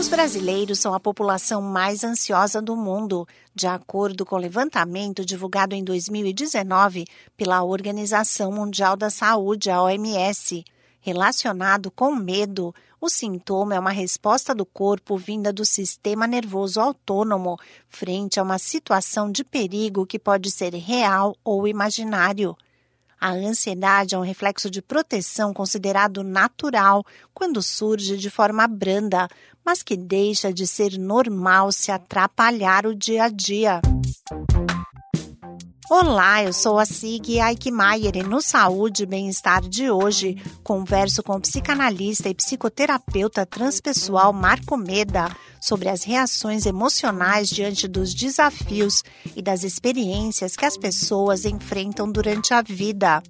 Os brasileiros são a população mais ansiosa do mundo, de acordo com o levantamento divulgado em 2019 pela Organização Mundial da Saúde, a OMS. Relacionado com medo, o sintoma é uma resposta do corpo vinda do sistema nervoso autônomo frente a uma situação de perigo que pode ser real ou imaginário. A ansiedade é um reflexo de proteção considerado natural quando surge de forma branda, mas que deixa de ser normal se atrapalhar o dia a dia. Olá, eu sou a Sig Aikmaier e no Saúde e Bem-Estar de hoje converso com o psicanalista e psicoterapeuta transpessoal Marco Meda sobre as reações emocionais diante dos desafios e das experiências que as pessoas enfrentam durante a vida.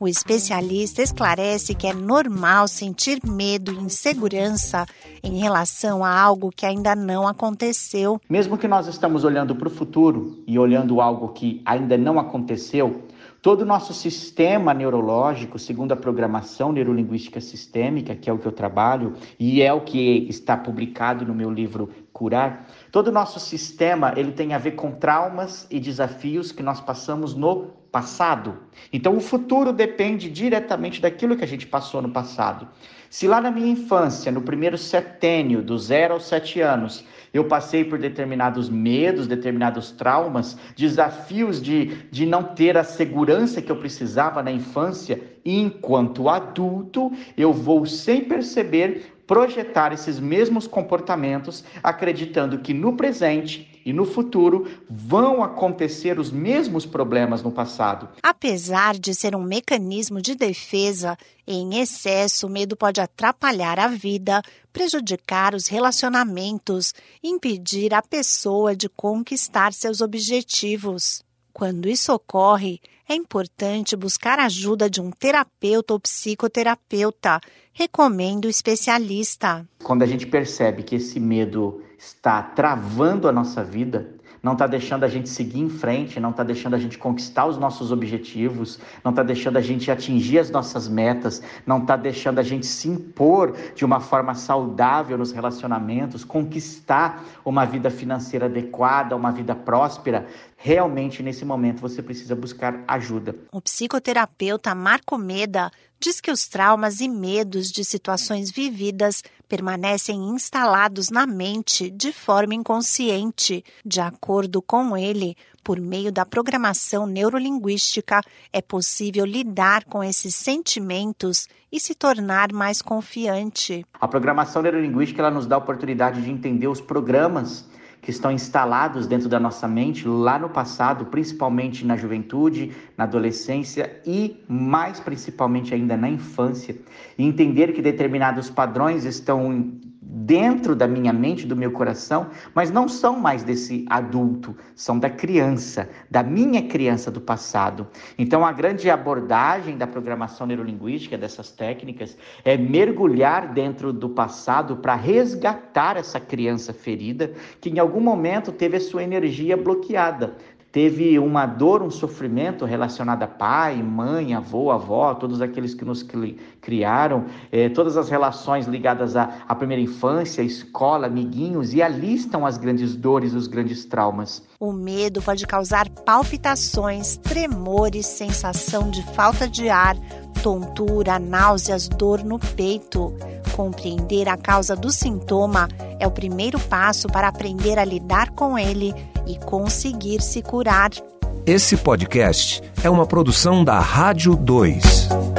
O especialista esclarece que é normal sentir medo e insegurança em relação a algo que ainda não aconteceu. Mesmo que nós estamos olhando para o futuro e olhando algo que ainda não aconteceu, todo o nosso sistema neurológico, segundo a programação neurolinguística sistêmica, que é o que eu trabalho e é o que está publicado no meu livro Curar, todo o nosso sistema ele tem a ver com traumas e desafios que nós passamos no passado. Então, o futuro depende diretamente daquilo que a gente passou no passado. Se lá na minha infância, no primeiro setênio, do zero aos sete anos, eu passei por determinados medos, determinados traumas, desafios de, de não ter a segurança que eu precisava na infância, enquanto adulto, eu vou, sem perceber, projetar esses mesmos comportamentos, acreditando que no presente e no futuro vão acontecer os mesmos problemas no passado. Apesar de ser um mecanismo de defesa, em excesso, o medo pode atrapalhar a vida, prejudicar os relacionamentos, impedir a pessoa de conquistar seus objetivos. Quando isso ocorre, é importante buscar a ajuda de um terapeuta ou psicoterapeuta. Recomendo o especialista. Quando a gente percebe que esse medo está travando a nossa vida, não está deixando a gente seguir em frente, não está deixando a gente conquistar os nossos objetivos, não está deixando a gente atingir as nossas metas, não está deixando a gente se impor de uma forma saudável nos relacionamentos, conquistar uma vida financeira adequada, uma vida próspera. Realmente, nesse momento, você precisa buscar ajuda. O psicoterapeuta Marco Meda diz que os traumas e medos de situações vividas permanecem instalados na mente de forma inconsciente. De acordo com ele, por meio da programação neurolinguística, é possível lidar com esses sentimentos e se tornar mais confiante. A programação neurolinguística ela nos dá a oportunidade de entender os programas que estão instalados dentro da nossa mente lá no passado, principalmente na juventude, na adolescência e mais principalmente ainda na infância, e entender que determinados padrões estão dentro da minha mente, do meu coração, mas não são mais desse adulto, são da criança, da minha criança do passado. Então, a grande abordagem da programação neurolinguística, dessas técnicas, é mergulhar dentro do passado para resgatar essa criança ferida que em algum momento teve a sua energia bloqueada teve uma dor, um sofrimento relacionado a pai, mãe, avô, avó, todos aqueles que nos criaram, eh, todas as relações ligadas à, à primeira infância, escola, amiguinhos, e ali estão as grandes dores, os grandes traumas. O medo pode causar palpitações, tremores, sensação de falta de ar, tontura, náuseas, dor no peito. Compreender a causa do sintoma é o primeiro passo para aprender a lidar com ele e conseguir se curar. Esse podcast é uma produção da Rádio 2.